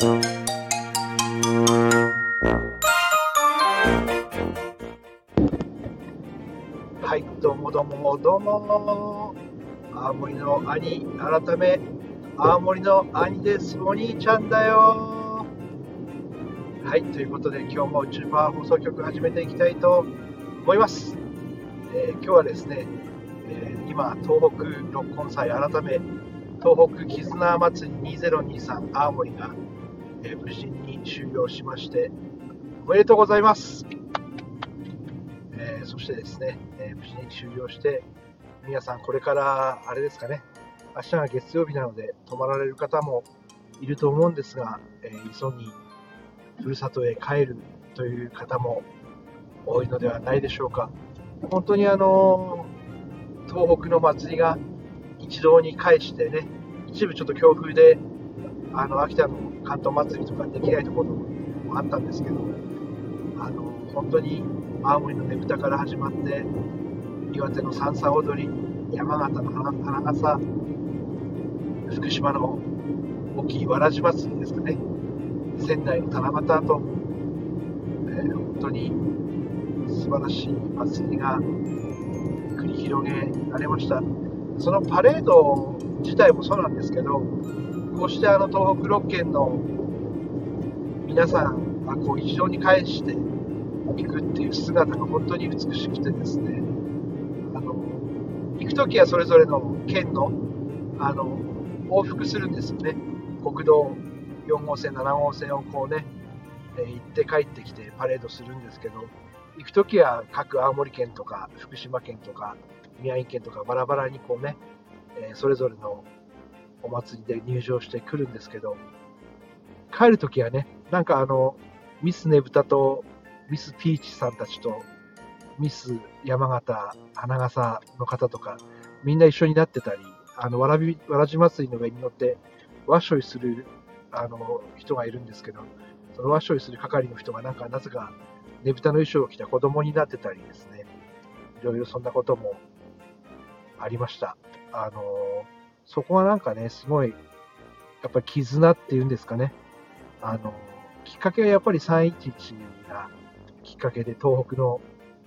はい、どうもどうもどうも。青森の兄、改め、青森の兄です。お兄ちゃんだよ。はい、ということで今日も宇宙パワー放送局始めていきたいと思います。えー今日はですね、えー今、東北六根祭改め、東北絆祭り2023青森が、えー無事に終了しまして、おめでとうございます。えーそしてですね、えー無事に終了して、皆さんこれから、あれですかね、明日が月曜日なので泊まられる方もいると思うんですが、えー急ぎふるさとへ帰るという方も多いのではないでしょうか。本当にあの東北の祭りが一堂に会してね、一部ちょっと強風で、あの秋田の関東祭りとかできないところもあったんですけど、あの本当に青森のねぶたから始まって、岩手の三叉踊り、山形の花笠、福島の大きいわらじ祭りですかね、仙台の七夕と、えー本当に素晴らしい祭りが繰り広げられました。そのパレード自体もそうなんですけど、こしてあの東北6県の皆さんがこう非常に返していくっていう姿が本当に美しくてですね、あの行くときはそれぞれの県のあの往復するんですよね。国道4号線、7号線をこうね、え行って帰ってきてパレードするんですけど、行くときは各青森県とか福島県とか宮城県とかバラバラにこうね、えそれぞれのお祭りで入場してくるんですけど、帰るときはね、なんかあの、ミスねぶたとミスピーチさんたちとミス山形花笠の方とか、みんな一緒になってたり、あの、わらび、わらじ祭りの上に乗って、わっしょいする、あの、人がいるんですけど、そのわっしょいする係の人がなんか、なぜか、ねぶたの衣装を着た子供になってたりですね、いろいろそんなこともありました。あの、そこはなんかね、すごい、やっぱり絆っていうんですかね。あの、きっかけはやっぱり311がきっかけで東北の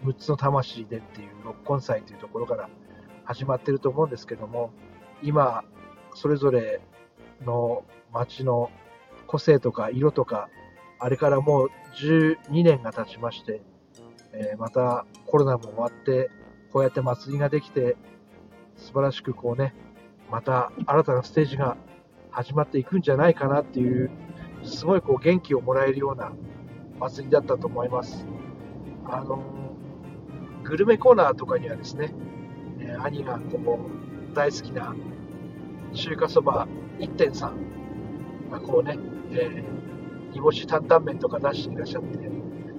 6つの魂でっていう六根祭というところから始まってると思うんですけども、今、それぞれの街の個性とか色とか、あれからもう12年が経ちまして、えーまたコロナも終わって、こうやって祭りができて、素晴らしくこうね、また新たなステージが始まっていくんじゃないかなっていう、すごいこう元気をもらえるような祭りだったと思います。あのグルメコーナーとかにはですね、えー兄がこう大好きな中華そば1.3がこうね、えー煮干し担々麺とか出していらっしゃって、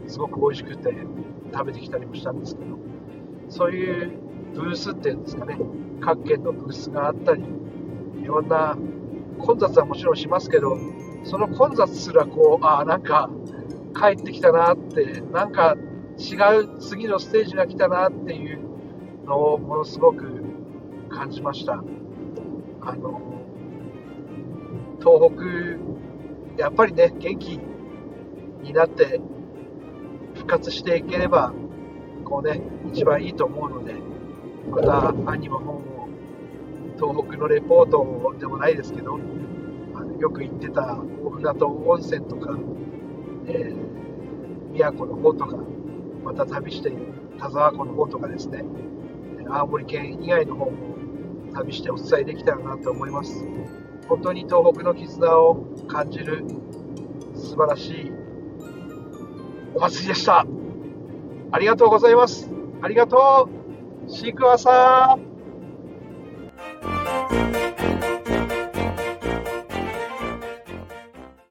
すごく美味しくて食べてきたりもしたんですけど、そういうブースっていうんですかね、各県のブースがあったり、いろんな混雑はもちろんしますけど、その混雑すらこう、ああ、なんか帰ってきたなって、なんか違う次のステージが来たなっていうのをものすごく感じました。あの、東北、やっぱりね、元気になって復活していければ、こうね、一番いいと思うので、また兄も本を、東北のレポートでもないですけど、あのよく行ってた大船渡温泉とか、えー宮古の方とか、また旅している田沢湖の方とかですね、青森県以外の方も旅してお伝えできたらなと思います。本当に東北の絆を感じる素晴らしいお祭りでした。ありがとうございます。ありがとう。シークワーサー。